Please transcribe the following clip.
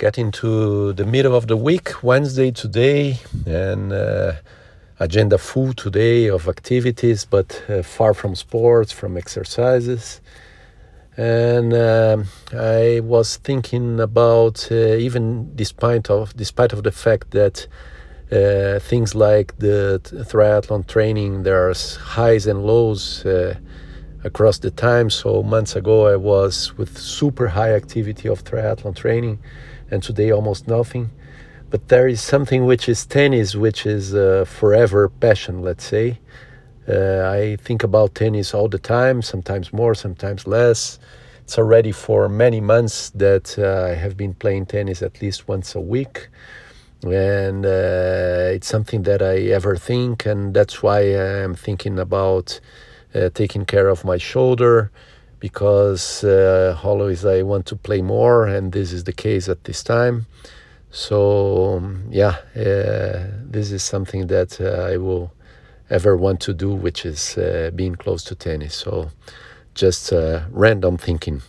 getting to the middle of the week, Wednesday today, and uh, agenda full today of activities, but uh, far from sports, from exercises. And um, I was thinking about uh, even despite of despite of the fact that uh, things like the triathlon training, there's highs and lows uh, across the time. So months ago, I was with super high activity of triathlon training, and today almost nothing. But there is something which is tennis, which is uh, forever passion, let's say. Uh, I think about tennis all the time, sometimes more, sometimes less. It's already for many months that uh, I have been playing tennis at least once a week. And uh, it's something that I ever think, and that's why I'm thinking about taking care of my shoulder because uh, always I want to play more, and this is the case at this time. So um, yeah, uh, this is something that uh, I will ever want to do, which is uh, being close to tennis. So just uh, random thinking.